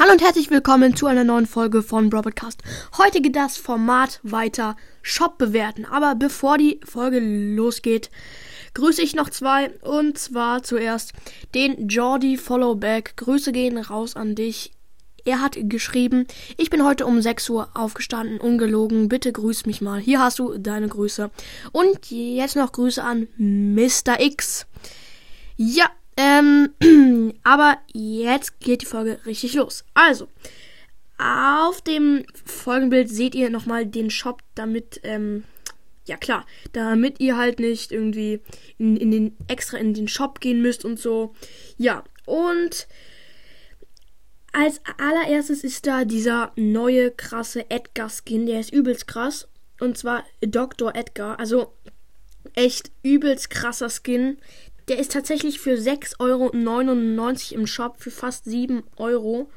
Hallo und herzlich willkommen zu einer neuen Folge von Broadcast. Heute geht das Format weiter Shop bewerten. Aber bevor die Folge losgeht, grüße ich noch zwei. Und zwar zuerst den Jordi Followback. Grüße gehen raus an dich. Er hat geschrieben, ich bin heute um 6 Uhr aufgestanden, ungelogen. Bitte grüß mich mal. Hier hast du deine Grüße. Und jetzt noch Grüße an Mr. X. Ja, ähm, aber jetzt geht die Folge richtig los. Also, auf dem Folgenbild seht ihr nochmal den Shop, damit, ähm, ja klar, damit ihr halt nicht irgendwie in, in den extra in den Shop gehen müsst und so. Ja, und als allererstes ist da dieser neue krasse Edgar Skin, der ist übelst krass. Und zwar Dr. Edgar. Also echt übelst krasser Skin. Der ist tatsächlich für 6,99 Euro im Shop für fast 7 Euro.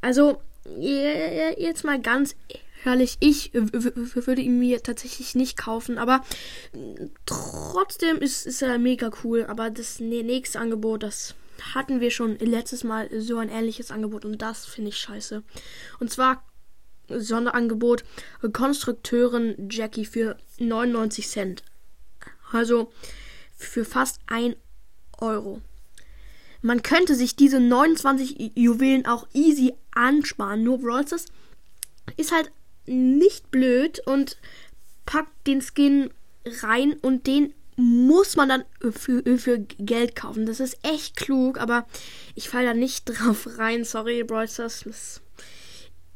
Also, jetzt mal ganz ehrlich, ich würde ihn mir tatsächlich nicht kaufen, aber trotzdem ist, ist er mega cool. Aber das nächste Angebot, das hatten wir schon letztes Mal so ein ähnliches Angebot und das finde ich scheiße. Und zwar Sonderangebot Konstrukteurin Jackie für 99 Cent. Also für fast 1 Euro. Man könnte sich diese 29 Juwelen auch easy ansparen. Nur Brawl ist halt nicht blöd und packt den Skin rein und den muss man dann für, für Geld kaufen. Das ist echt klug, aber ich falle da nicht drauf rein. Sorry, Brawl Das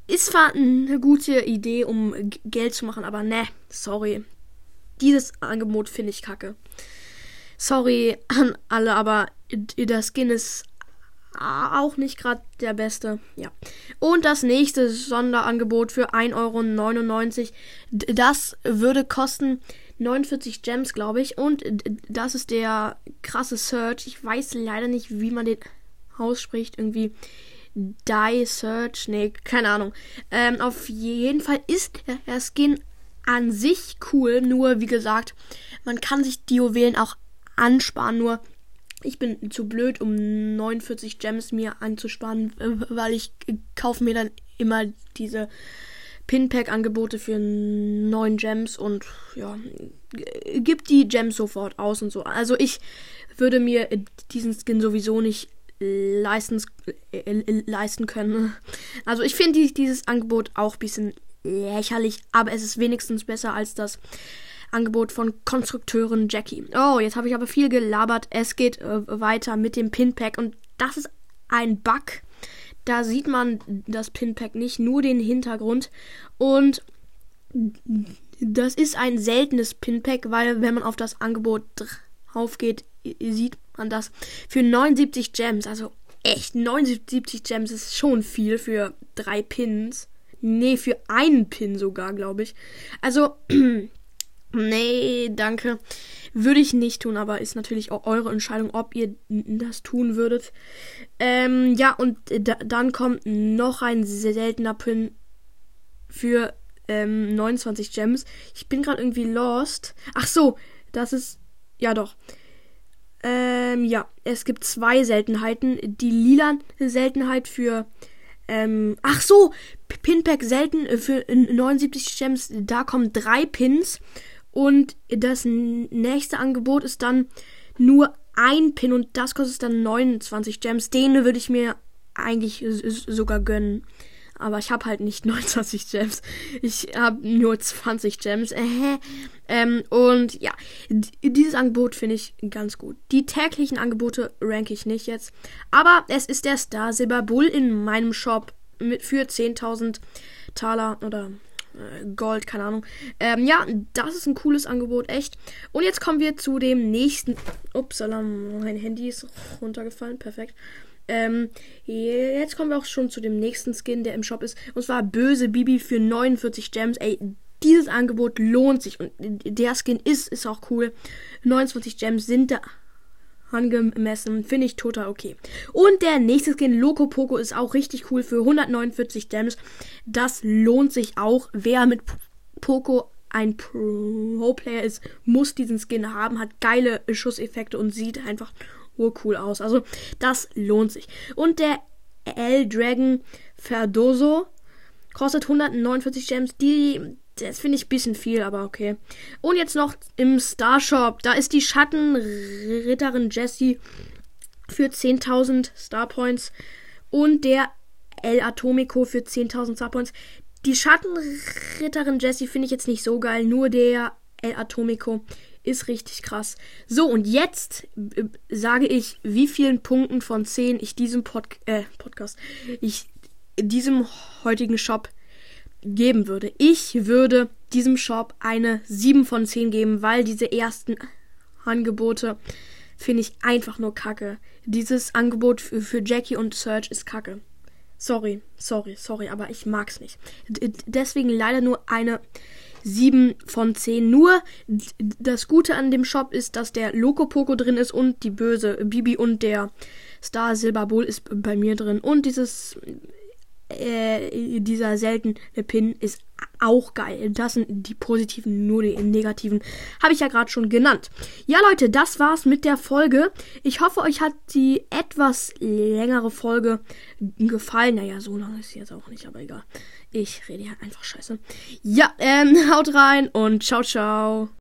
ist zwar eine gute Idee, um Geld zu machen, aber ne, sorry. Dieses Angebot finde ich kacke. Sorry an alle, aber der Skin ist auch nicht gerade der beste. Ja. Und das nächste Sonderangebot für 1,99 Euro. Das würde kosten 49 Gems, glaube ich. Und das ist der krasse Search. Ich weiß leider nicht, wie man den ausspricht. Irgendwie Die Search. Nee, keine Ahnung. Ähm, auf jeden Fall ist der Skin an sich cool. Nur, wie gesagt, man kann sich die Juwelen auch ansparen. Nur ich bin zu blöd, um 49 Gems mir anzusparen, weil ich kaufe mir dann immer diese Pinpack-Angebote für 9 Gems und ja, gibt die Gems sofort aus und so. Also ich würde mir diesen Skin sowieso nicht leisten, äh, leisten können. Also ich finde dieses Angebot auch ein bisschen lächerlich, aber es ist wenigstens besser als das Angebot von Konstrukteurin Jackie. Oh, jetzt habe ich aber viel gelabert. Es geht äh, weiter mit dem Pinpack und das ist ein Bug. Da sieht man das Pinpack nicht, nur den Hintergrund. Und das ist ein seltenes Pinpack, weil wenn man auf das Angebot drauf geht, sieht man das für 79 Gems. Also echt, 79 Gems ist schon viel für drei Pins. Nee, für einen Pin sogar, glaube ich. Also, Nee, danke. Würde ich nicht tun, aber ist natürlich auch eure Entscheidung, ob ihr das tun würdet. Ähm, ja, und da, dann kommt noch ein seltener Pin für ähm, 29 Gems. Ich bin gerade irgendwie lost. Ach so, das ist. Ja, doch. Ähm, ja, es gibt zwei Seltenheiten. Die lila Seltenheit für. Ähm, ach so, Pinpack selten für 79 Gems. Da kommen drei Pins. Und das nächste Angebot ist dann nur ein Pin und das kostet dann 29 Gems. Den würde ich mir eigentlich sogar gönnen. Aber ich habe halt nicht 29 Gems. Ich habe nur 20 Gems. Äh, ähm, und ja, dieses Angebot finde ich ganz gut. Die täglichen Angebote ranke ich nicht jetzt. Aber es ist der Star Silber Bull in meinem Shop mit für 10.000 Taler oder Gold, keine Ahnung. Ähm, ja, das ist ein cooles Angebot, echt. Und jetzt kommen wir zu dem nächsten. Upsala, mein Handy ist runtergefallen, perfekt. Ähm, jetzt kommen wir auch schon zu dem nächsten Skin, der im Shop ist. Und zwar Böse Bibi für 49 Gems. Ey, dieses Angebot lohnt sich. Und der Skin ist, ist auch cool. 29 Gems sind da angemessen. Finde ich total okay. Und der nächste Skin, Loco Poco, ist auch richtig cool für 149 Gems. Das lohnt sich auch. Wer mit Poco ein Pro-Player ist, muss diesen Skin haben, hat geile Schusseffekte und sieht einfach urcool aus. Also, das lohnt sich. Und der L-Dragon Ferdoso. Kostet 149 Gems. Die, das finde ich ein bisschen viel, aber okay. Und jetzt noch im Starshop. Da ist die Schattenritterin Jessie für 10.000 Star Points. Und der El Atomico für 10.000 Star Points. Die Schattenritterin Jessie finde ich jetzt nicht so geil. Nur der El Atomico ist richtig krass. So, und jetzt äh, sage ich, wie vielen Punkten von 10 ich diesem Pod äh, Podcast, ich diesem heutigen Shop geben würde. Ich würde diesem Shop eine 7 von 10 geben, weil diese ersten Angebote finde ich einfach nur kacke. Dieses Angebot für, für Jackie und Serge ist kacke. Sorry, sorry, sorry, aber ich mag's nicht. D deswegen leider nur eine 7 von 10. Nur das Gute an dem Shop ist, dass der Loco Poco drin ist und die böse Bibi und der Star Silber Bull ist bei mir drin. Und dieses äh, dieser seltene Pin ist auch geil. Das sind die positiven, nur die negativen. Habe ich ja gerade schon genannt. Ja, Leute, das war's mit der Folge. Ich hoffe, euch hat die etwas längere Folge gefallen. Naja, so lange ist sie jetzt auch nicht, aber egal. Ich rede hier einfach scheiße. Ja, ähm, haut rein und ciao, ciao.